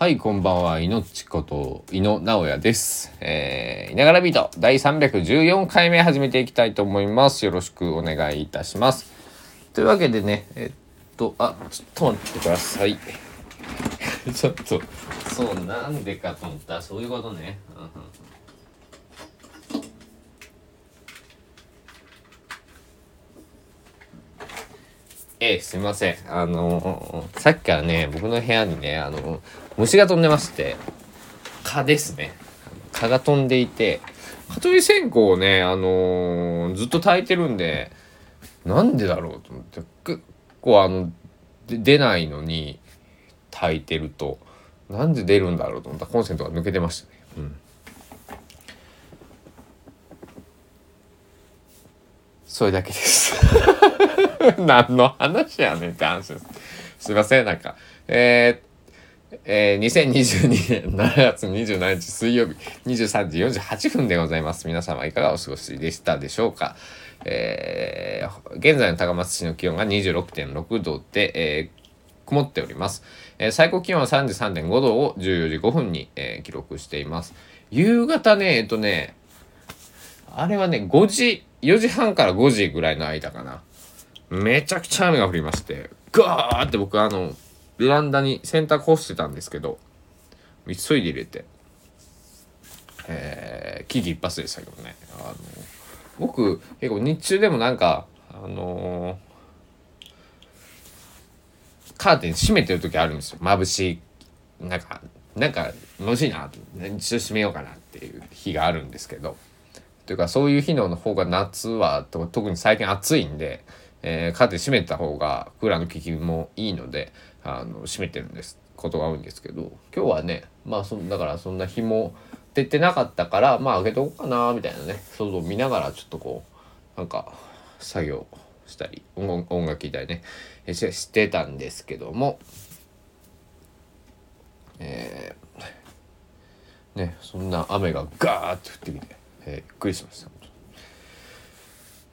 はい、こんばんは。いのちこと、いのなおやです。えー、いながらビート第314回目始めていきたいと思います。よろしくお願いいたします。というわけでね、えっと、あ、ちょっと待ってください。ちょっと、そう、なんでかと思ったら、そういうことね。うんええ、すみません。あのさっきからね、僕の部屋にね、あの虫が飛んでまして、蚊ですね。蚊が飛んでいて、蚊取り線香をね、あのずっと炊いてるんで、なんでだろうと思って、結構あの、出ないのに炊いてると、なんで出るんだろうと思ったらコンセントが抜けてましたね。うん。それだけです。何の話やねんって話です。すいません、なんか。えーえー、2022年7月27日水曜日23時48分でございます。皆様いかがお過ごしでしたでしょうか？えー、現在の高松市の気温が26.6度で、えー曇っております。えー最高気温は33.5度を14時5分に、えー記録しています。夕方ね、えっとね、あれはね、5時、4時半から5時ぐらいの間かな。めちゃくちゃ雨が降りまして、ガーって僕あの、ベランダに洗濯干してたんですけど、急いで入れて、えー、危機一髪でしたけどね。あの、僕、結構日中でもなんか、あのーカーテン閉めてる時あるんですよ。眩しい。なんか、なんか、眩しいなと。一応閉めようかなっていう日があるんですけど。というか、そういう日の方が夏は、特に最近暑いんで、えーカーテン閉めた方がクーラーの効きもいいので、あの、閉めてるんです。ことが多いんですけど、今日はね、まあ、そだからそんな日も出てなかったから、まあ、開けとこうかな、みたいなね、外を見ながらちょっとこう、なんか、作業したり、音楽聴いたりね、ししてたんですけども、えーね、そんな雨がガーッと降ってきて、えーびっくりしました。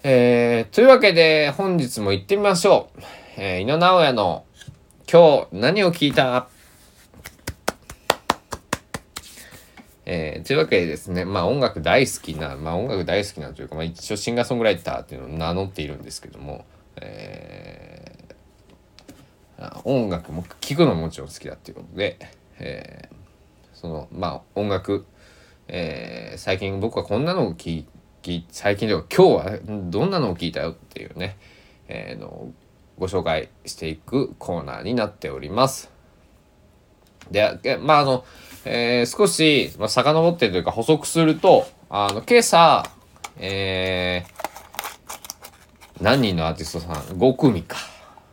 えーというわけで本日も行ってみましょう。えー、井野直哉の今日何を聞いた？えーというわけでですね、まあ音楽大好きな、まあ音楽大好きなというか、まあ一応シンガーソングライターっていうのを名乗っているんですけども、えー音楽も聴くのももちろん好きだっていうことで、えーそのまあ音楽、えー最近僕はこんなのを聴いき最近では今日はどんなのを聞いたよっていうね、えーのご紹介していくコーナーになっております。で、まああの、えー少し、まあ、遡ってというか補足すると、あの、今朝、えー何人のアーティストさん ?5 組か。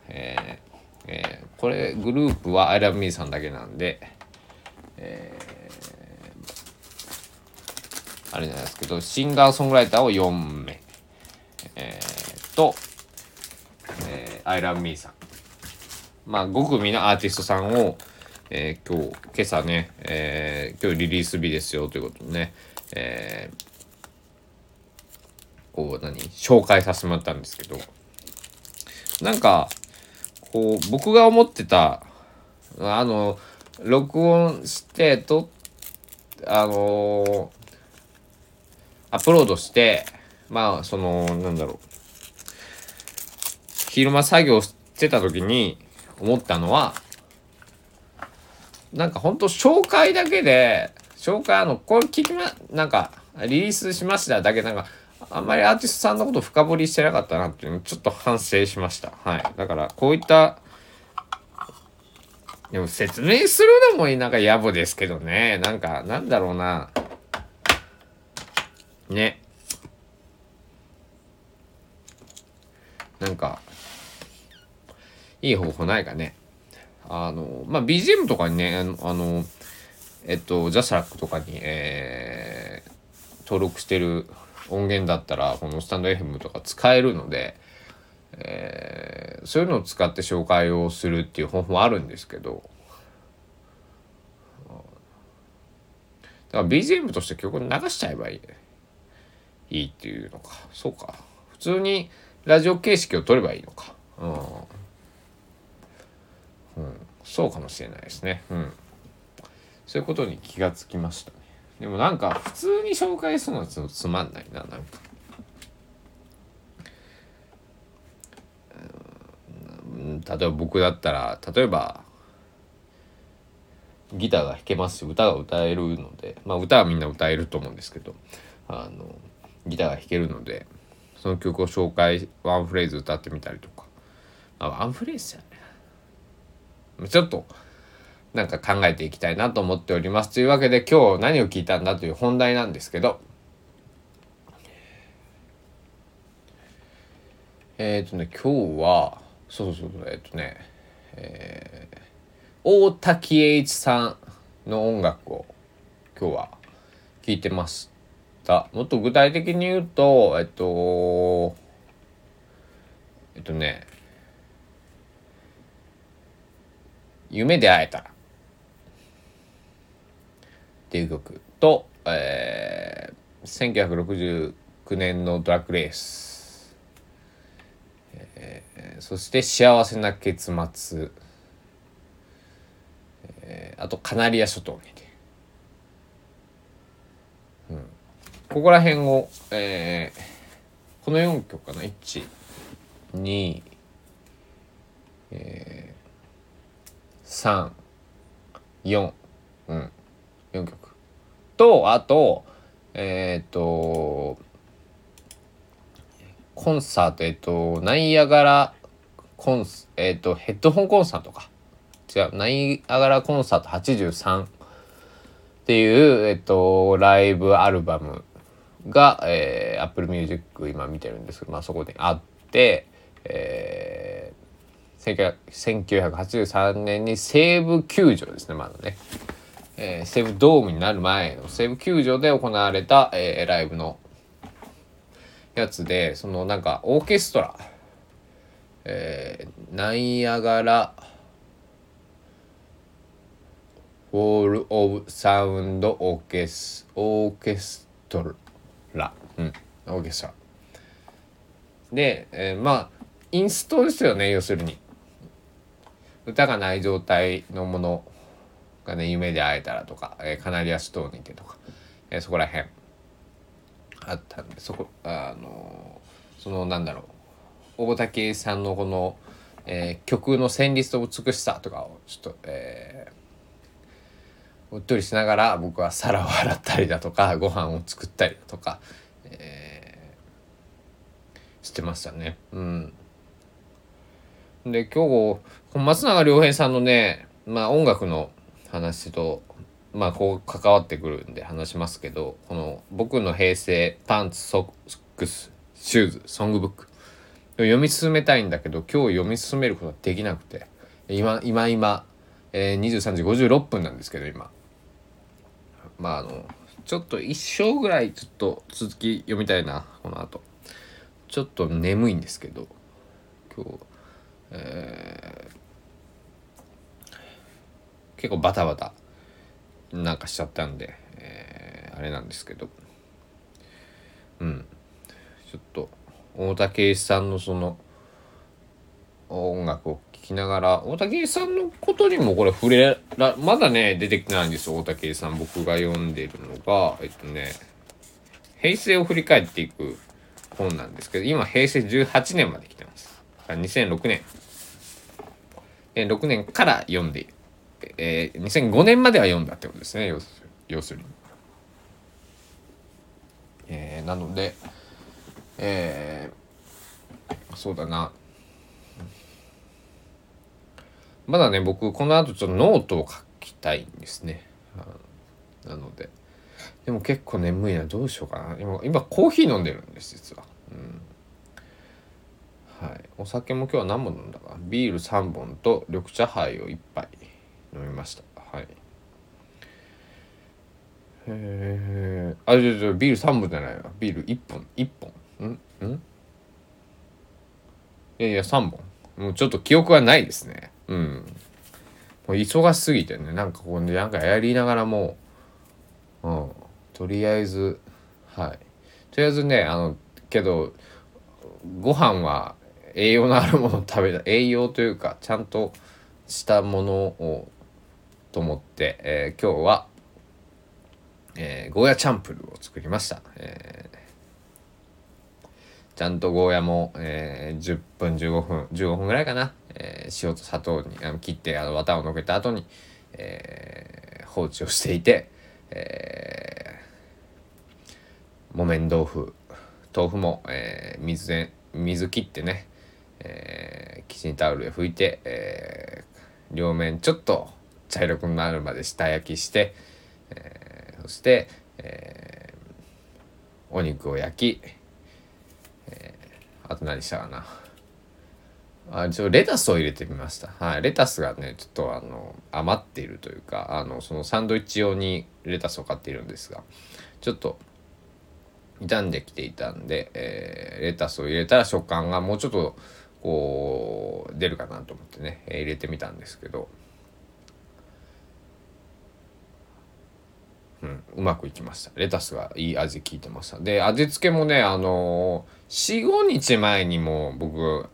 えーえーこれグループは I love me さんだけなんで、えーあれじゃないですけど、シンガーソングライターを4名。えーと、えー I love me さん。まあ、5組のアーティストさんを、えー今日、今朝ね、えー今日リリース日ですよということでね、えーこう、何紹介させてもらったんですけど、なんか、こう、僕が思ってた、あの、録音して、と、あのアップロードして、まあ、その、なんだろう。昼間作業してた時に思ったのは、なんかほんと紹介だけで、紹介あの、これ聞きま、なんか、リリースしましただけなんか、あんまりアーティストさんのこと深掘りしてなかったなっていうのちょっと反省しました。はい。だから、こういった、でも説明するのもなんか野暮ですけどね。なんか、なんだろうな。ね。なんか、いい方法ないかね。あの、まあ、BGM とかにね、あの、えっと、ジャスラックとかに、えー登録してる音源だったら、このスタンド FM とか使えるので、えーそういうのを使って紹介をするっていう方法あるんですけど、だから BGM として曲流しちゃえばいい。いいっていうのか。そうか。普通にラジオ形式を取ればいいのか。うん。うん、そうかもしれないですね。うん。そういうことに気がつきましたねでもなんか普通に紹介するのはちょっとつまんないななんかうん例えば僕だったら例えばギターが弾けますし歌が歌えるのでまあ歌はみんな歌えると思うんですけどあのギターが弾けるのでその曲を紹介ワンフレーズ歌ってみたりとか、あ、ワンフレーズやね。ちょっとなんか考えていきたいなと思っております。というわけで今日何を聞いたんだという本題なんですけど。えっ、ー、とね今日はそうそうそうえっ、ー、とねえー、大滝栄一さんの音楽を今日は聴いてました。もっと具体的に言うとえっとえっとね夢で会えた。らっていう曲と、えー、1969年のドラッグレース、そして幸せな結末、えー、あとカナリア諸島にて、うん、ここら辺を、えー、この4曲かな？1 2えー、3 4うん4曲。とあとえっ、ー、とコンサートえっ、ー、とナイアガラコンスえっ、ー、とヘッドホンコンサートか。違うナイアガラコンサート83っていうえっ、とライブアルバム。が、えー、Apple Music 今見てるんですけど、まあ、そこであって、えー、1983年に西武球場ですねまだね。えー、西武ドームになる前の西武球場で行われた、えー、ライブのやつでそのなんかオーケストラ、えー、ナイアガラウォール・オブ・サウンド・オーケスオーケストラうん。オーケストラで、えー、まあインストですよね要するに。歌がない状態のものがね夢で会えたらとか、えー、カナリアストーンにてとか、えー、そこら辺。あったんでそこあのそのなんだろう。大竹さんのこの、えー、曲の旋律と美しさとかをちょっと、えー、うっとりしながら僕は皿を洗ったりだとかご飯を作ったりだとか、えー、してましたね。うん、で今日松永良平さんのねまあ音楽の話とまあこう関わってくるんで話しますけどこの僕の平成パンツソックスシューズソングブック読み進めたいんだけど今日読み進めることができなくて今今今、えー、23時56分なんですけど今まああのちょっと一生ぐらいちょっと続き読みたいなこの後。ちょっと眠いんですけど今日。えー結構バタバタなんかしちゃったんで、えー、あれなんですけど。うん。ちょっと大竹一さんのその音楽を聴きながら大竹さんのことにもこれ触れらまだね出てきてないんですよ大竹さん僕が読んでるのが。えっとね平成を振り返っていく本なんですけど今平成18年まで来てます。2006年。6年から読んでえー、2005年までは読んだってことですね要する要するに。えー、なので、えー、そうだな。まだね僕この後ちょっとノートを書きたいんですね。なので。でも結構眠いな。どうしようかな。今今コーヒー飲んでるんです実は。うん。はい、お酒も今日は何本飲んだか。ビール3本と緑茶杯を1杯飲みました。はい。えー、あじゃじゃビール3本じゃないわ。ビール1本。1本。ん？ん？いやいや3本。もうちょっと記憶はないですね。うん。もう忙しすぎてねなんかこうねなんかやりながらもう、うん、とりあえずはい。とりあえずねあのけどご飯は栄養のあるものを食べた 栄養というかちゃんとしたものをと思って、えー、今日は、えー、ゴーヤチャンプルを作りました、えー、ちゃんとゴーヤも、えー、10分15分15分ぐらいかな、えー、塩と砂糖にあの切ってあの綿をのけた後に、えー、放置をしていて、えー、木綿豆腐豆腐も、えー、水で水切ってね、えー、キッチンタオルで拭いて、えー、両面ちょっと茶色くなるまで下焼きして、えー、そして、えー、お肉を焼き、えー、あと何したかな。あ一応レタスを入れてみました。はい。レタスがね、ちょっとあの、余っているというか、あの、そのサンドイッチ用にレタスを買っているんですが、ちょっと、傷んできていたんで、えー、レタスを入れたら食感がもうちょっと、こう、出るかなと思ってね、入れてみたんですけど、うん、うまくいきました。レタスがいい味効いてました。で、味付けもね、あのー、4、5日前にも僕、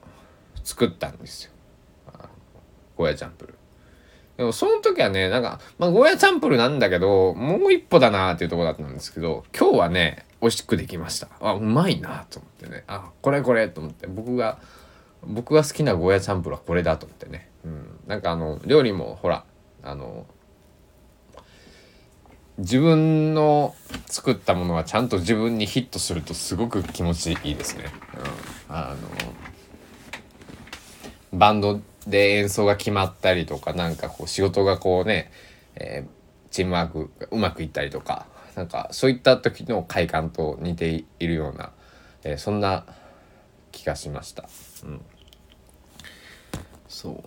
作ったんですよ。ゴーヤチャンプル。でもその時はね、なんか、まあゴーヤチャンプルなんだけど、もう一歩だなっていうとこだったんですけど、今日はね、美味しくできました。あ、うまいなと思ってね。あ、これこれと思って、僕が、僕が好きなゴーヤチャンプルはこれだと思ってね。うん。なんかあの、料理もほら、あの、自分の作ったものがちゃんと自分にヒットするとすごく気持ちいいですね。うん、あのバンドで演奏が決まったりとかなんかこう仕事がこうね、えー、チームワークがうまくいったりとかなんかそういった時の快感と似ているような、えー、そんな気がしました。うん、そう。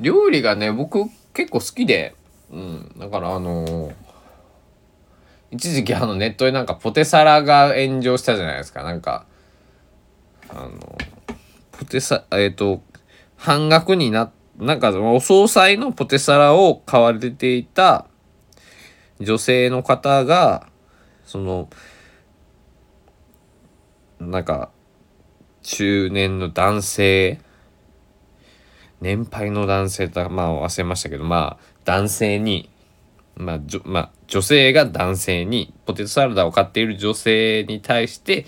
料理がね僕結構好きで、うん、だからあのー、一時期あのネットでなんかポテサラが炎上したじゃないですか。なんかあのポテサえっ、ー、と半額にななんかお総菜のポテサラを買われていた女性の方がそのなんか中年の男性年配の男性とまあ忘れましたけどまあ男性にまあ、じょまあ、女性が男性にポテトサラダを買っている女性に対して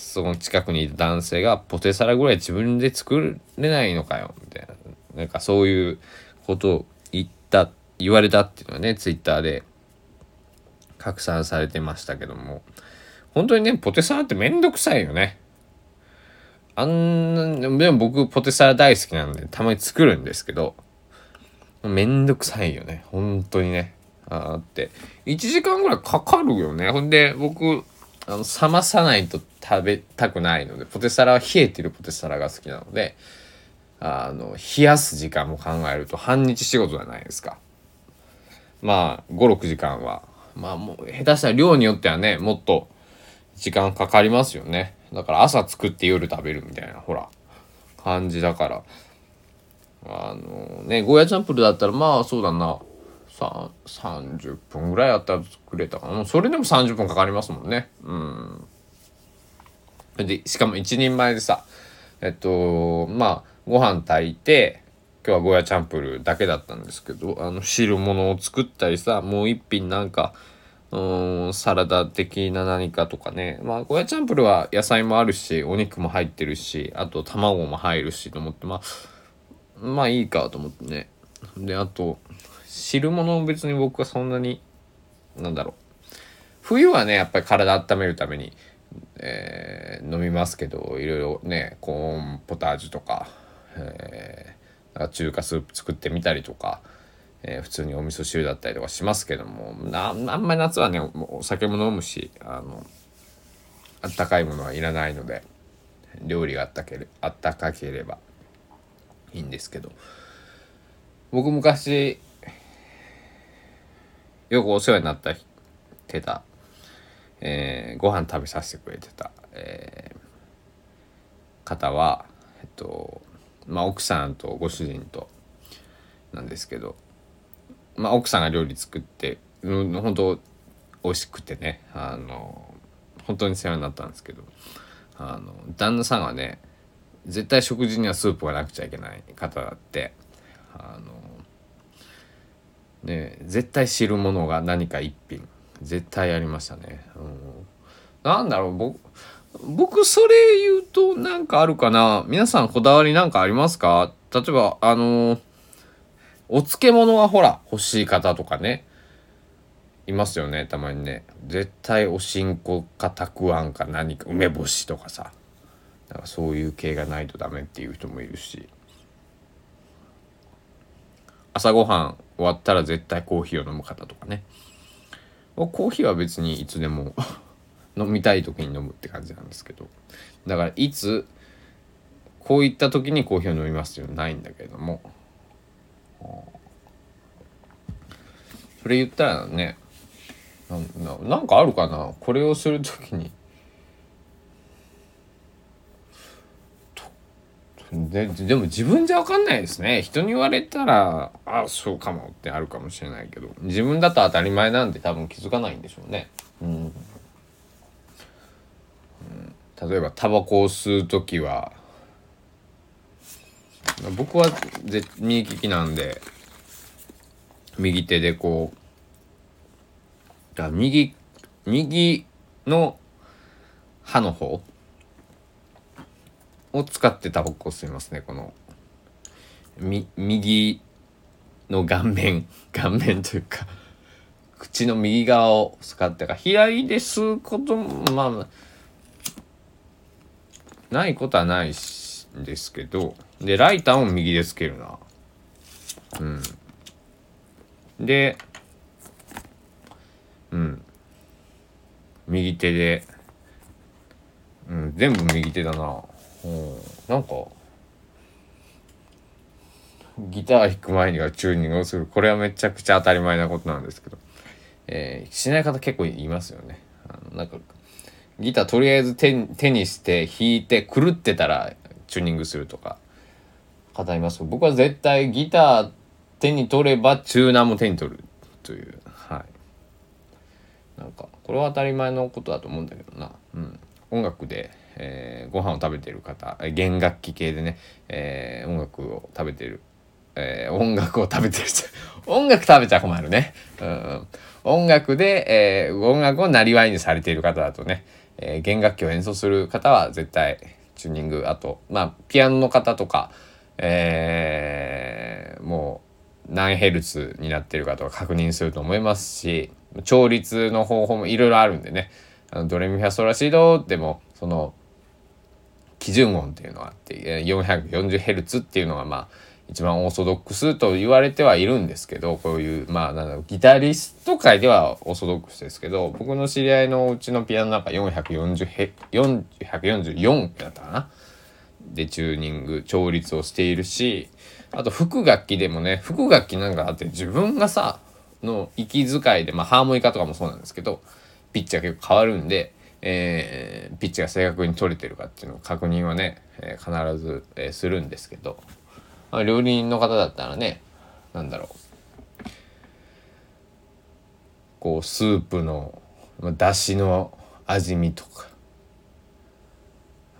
その近くにいた男性がポテサラぐらい自分で作れないのかよみたいな。なんかそういうことを言った言われたっていうのはねツイッターで拡散されてましたけども。本当にねポテサラってめんどくさいよね。あんなでも僕ポテサラ大好きなんでたまに作るんですけどめんどくさいよね。本当にね。あって。1時間ぐらいかかるよね。ほんで僕あの冷まさないと食べたくないのでポテサラは冷えてるポテサラが好きなのであの冷やす時間も考えると半日仕事じゃないですか。まあ56時間は。まあもう下手したら量によってはねもっと時間かかりますよね。だから朝作って夜食べるみたいなほら感じだから。あのねゴーヤチャンプルだったらまあそうだな。30分ぐらいあったら作れたかな。それでも30分かかりますもんね。うん。でしかも一人前でさえっとまあご飯炊いて今日はゴーヤチャンプルだけだったんですけどあの汁物を作ったりさもう一品なんかうんサラダ的な何かとかね。まあゴーヤチャンプルは野菜もあるしお肉も入ってるしあと卵も入るしと思ってまあまあいいかと思ってね。であと汁物も別に僕はそんなになんだろう。冬はねやっぱり体温めるために、えー、飲みますけどいろいろねコーンポタージュとか、えー、中華スープ作ってみたりとか、えー、普通にお味噌汁だったりとかしますけどもあんまり夏はねお酒も飲むしあのあったかいものはいらないので料理があったけれあったかければいいんですけど。僕昔よくお世話になったてた、えー、ご飯食べさせてくれてた、えー、方は、えっとまあ、奥さんとご主人となんですけど、まあ、奥さんが料理作って、うん、本当美味しくてねあの本当に世話になったんですけどあの旦那さんはね絶対食事にはスープがなくちゃいけない方だってあのね絶対知るものが何か一品。絶対ありましたね、うん、なんだろう僕僕それ言うとなんかあるかな。皆さんこだわりなんかありますか？例えばあのー、お漬物はほら欲しい方とかね。いますよねたまにね。絶対おしんこかたくあんか何か梅干しとかさ。だかそういう系がないとダメっていう人もいるし。朝ごはん終わったら絶対コーヒーを飲む方とかね。コーヒーは別にいつでも 飲みたい時に飲むって感じなんですけど。だからいつこういった時にコーヒーを飲みますっていうのはないんだけれども。それ言ったらねななんかあるかな？これをする時にででも自分じゃ分かんないですね。人に言われたらあそうかもってあるかもしれないけど。自分だと当たり前なんで多分気づかないんでしょうね。うん、うん、例えばタバコを吸う時は僕は右利きなんで右手でこうだ右右の歯の方を使ってタバコを吸いますねこの。み右の顔面 顔面というか口の右側を使ってか左で吸うこともまあないことはないんですけどでライターも右でつけるな。うん。でうん。右手でうん全部右手だな。うん。なんかギター弾く前にはチューニングをする。これはめちゃくちゃ当たり前なことなんですけど、えー、しない方結構いますよね。あのなんかギターとりあえず手手にして弾いて狂ってたらチューニングするとか方います僕は絶対ギター手に取ればチューナーも手に取るという。はい。なんかこれは当たり前のことだと思うんだけどな、うん、音楽でえー、ご飯を食べてる方弦楽器系でね、えー、音楽を食べてる、えー、音楽を食べてる 音楽食べちゃ困るね、うん、音楽で、えー、音楽をなりわいにされている方だとね、えー、弦楽器を演奏する方は絶対チューニングあとまあピアノの方とか、えー、もう何ヘルツになってるかとか確認すると思いますし調律の方法もいろいろあるんでね。あのドレミファソラシドでもその基準音っていうのがあって 440Hz っていうのがまあ一番オーソドックスと言われてはいるんですけどこういうまあなんだろうギタリスト界ではオーソドックスですけど僕の知り合いのうちのピアノなんか 440Hz444 だったかな？でチューニング調律をしているしあと副楽器でもね副楽器なんかあって自分がさの息遣いでまあハーモニカとかもそうなんですけどピッチが結構変わるんでえー、ピッチが正確に取れてるかっていうのを確認はね、えー、必ず、えー、するんですけど、まあ、料理人の方だったらね何だろう。こうスープのだしの味見とか、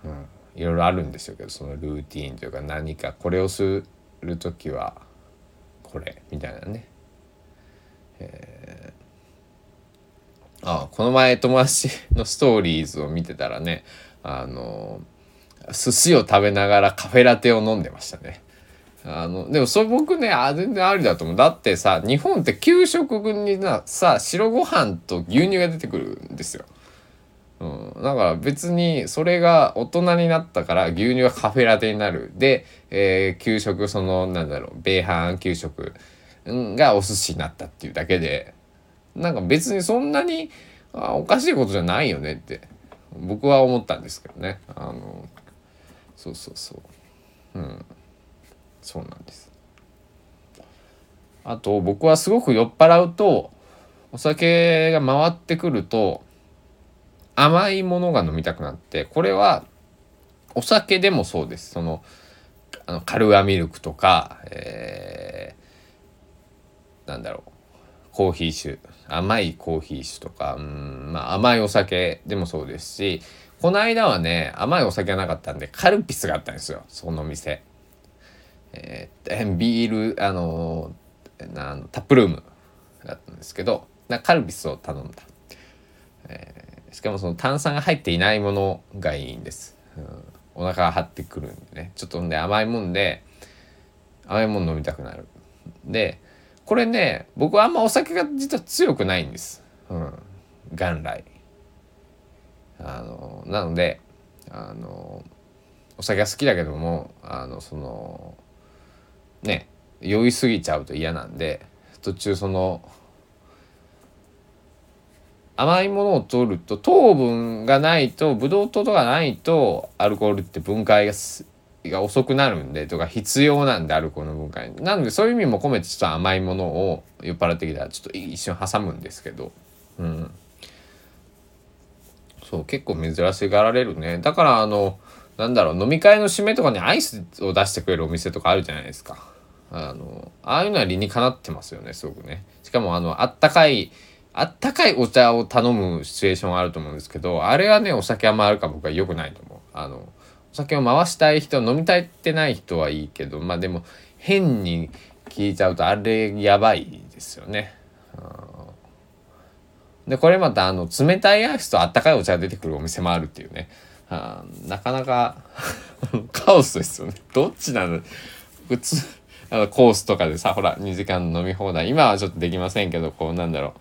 うん、いろいろあるんですよけどそのルーティーンというか何かこれをする時はこれみたいなね、えーあこの前友達のストーリーズを見てたらねあの寿司を食べながらカフェラテを飲んでましたね。あのでもそれ僕ねあ全然ありだと思うだってさ日本って給食になさ白ご飯と牛乳が出てくるんですよ。うん、だから別にそれが大人になったから牛乳がカフェラテになるで、えー、給食そのなんだろう米飯給食がお寿司になったっていうだけでなんか別にそんなにあおかしいことじゃないよねって僕は思ったんですけどね。あのそうそうそう。うん。そうなんです。あと僕はすごく酔っ払うとお酒が回ってくると甘いものが飲みたくなってこれはお酒でもそうです。そのあのカルアミルクとか、えー、なんだろうコーヒー酒。甘いコーヒー酒とかうんまあ甘いお酒でもそうですしこの間はね甘いお酒がなかったんでカルピスがあったんですよその店。えー、ビールあのー、タップルームだったんですけどなカルピスを頼んだ、えー、しかもその炭酸が入っていないものがいいんです、うん、お腹が張ってくるんでね。ちょっとね甘いもんで甘いもん飲みたくなる。でこれね僕はあんまお酒が実は強くないんです、うん、元来。あのなのであのお酒が好きだけどもあのそのね酔いすぎちゃうと嫌なんで途中その甘いものを取ると糖分がないとブドウ糖とかないとアルコールって分解がが遅くなるんでとか必要なんでアルコールの分解なのでそういう意味も込めてちょっと甘いものを酔っ払ってきたらちょっと一瞬挟むんですけど。うん。そう結構珍しがられるね。だからあのなんだろう飲み会の締めとかにアイスを出してくれるお店とかあるじゃないですか。あのああいうのは理にかなってますよねすごくね。しかもあのあったかいあったかいお茶を頼むシチュエーションあると思うんですけどあれはねお酒あんまあるか僕は良くないと思う。あのお酒を回したい人飲みたいってない人はいいけどまあでも変に聞いちゃうとあれやばいですよね。でこれまたあの冷たいアイスとあったかいお茶が出てくるお店もあるっていうね。あなかなか カオスですよね。どっちなの？普通あのコースとかでさほら2時間飲み放題。今はちょっとできませんけどこうなんだろ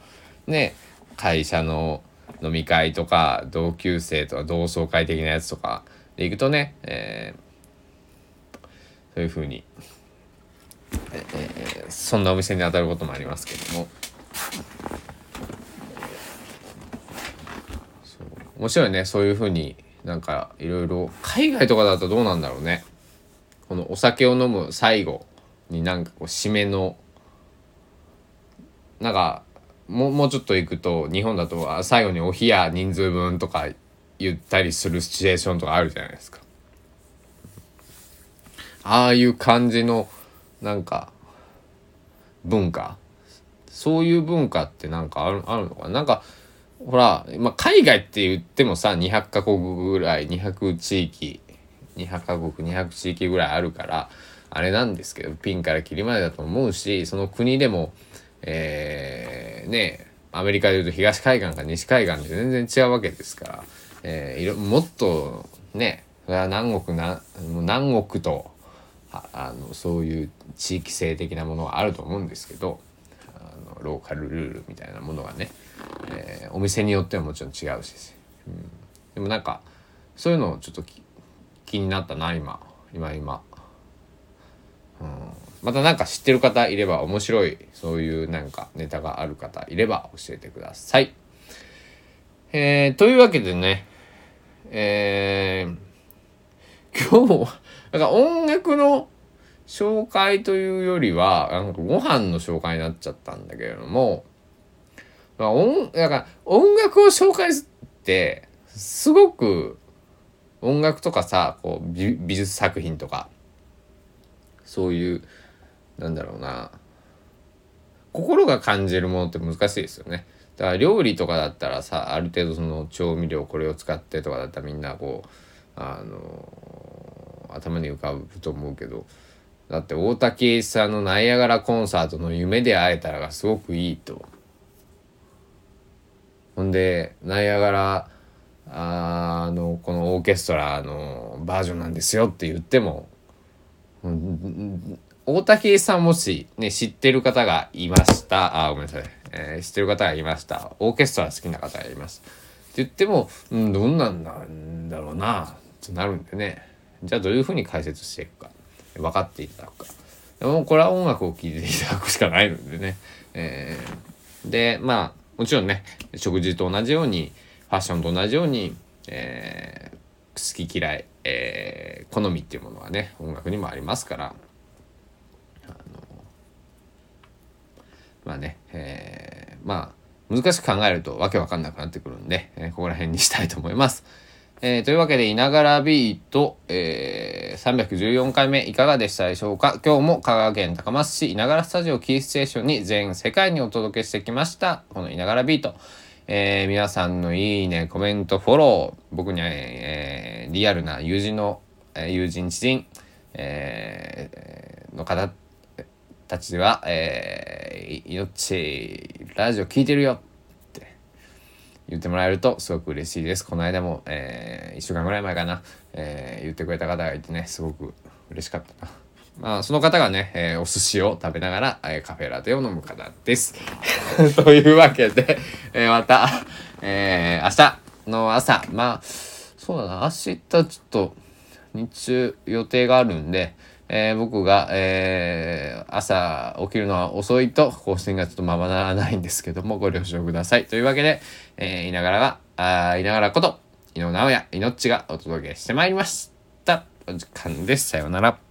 う。ね会社の飲み会とか同級生とか同窓会的なやつとかでいくとね、えー、そういうふうに、えー、そんなお店に当たることもありますけども。面白いね。そういうふうになんかいろいろ海外とかだとどうなんだろうね。このお酒を飲む最後になんかこう締めのなんかももうちょっと行くと日本だと最後にお冷や人数分とか言ったりするシチュエーションとかあるじゃないですか。ああいう感じのなんか文化。そういう文化ってなんかあるあるのかな。なんかほら、まあ、海外って言ってもさ200カ国ぐらい200地域200カ国200地域ぐらいあるからあれなんですけどピンからキリまでだと思うしその国でもえー、ねアメリカでいうと東海岸か西海岸で全然違うわけですから、えー、いろもっとねそれは南国な南国とあのそういう地域性的なものはあると思うんですけどあのローカルルールみたいなものがね、えー、お店によってはもちろん違うし、うん、でもなんかそういうのをちょっと気になったな今。今今、うん、また何か知ってる方いれば面白いそういうなんかネタがある方いれば教えてください。えー、というわけでねえー、今日はなんか音楽の紹介というよりはなんかご飯の紹介になっちゃったんだけれども音だか音楽を紹介ってすごく音楽とかさこう美術作品とかそういうなんだろうな心が感じるものって難しいですよね。だから料理とかだったらさある程度その調味料これを使ってとかだったらみんなこうあの頭に浮かぶと思うけど。だって大竹さんの「ナイアガラコンサートの夢で会えたら」がすごくいいと。ほんでナイアガラあのこのオーケストラのバージョンなんですよって言っても大竹さんもし、ね、知ってる方がいました。あごめんなさい、えー、知ってる方がいました。オーケストラ好きな方がいます。って言っても、うん、どんなんなんだろうなってなるんでね。じゃあどういうふうに解説していくか。分かっていただくか。でもこれは音楽を聴いていただくしかないのでね、えー、でまあもちろんね食事と同じようにファッションと同じように、えー、好き嫌い、えー、好みっていうものはね音楽にもありますから。まあね、えー、まあ難しく考えるとわけわかんなくなってくるんで、えー、ここら辺にしたいと思います。えー、というわけで、いながらビート、えー、314回目いかがでしたでしょうか？今日も香川県高松市いながらスタジオキーステーションに全世界にお届けしてきました。このいながらビート。えー、皆さんのいいね、コメント、フォロー、僕には、えー、リアルな友人の、えー、友人、知人、えー、の方たちは、えー、命、ラジオ聞いてるよって言ってもらえるとすごく嬉しいです。この間も、えー、1週間ぐらい前かな、えー、言ってくれた方がいてね、すごく嬉しかったな。まあ、その方がね、えー、お寿司を食べながら、えー、カフェラテを飲む方です。というわけで、えー、また、えー、明日の朝、まあ、そうだな、明日ちょっと日中予定があるんで、えー、僕が、えー、朝起きるのは遅いと更新がちょっとままならないんですけどもご了承ください。というわけで、えー、いながらは、あいながらこと、井野直哉、いのっちがお届けしてまいりました。お時間です。さようなら。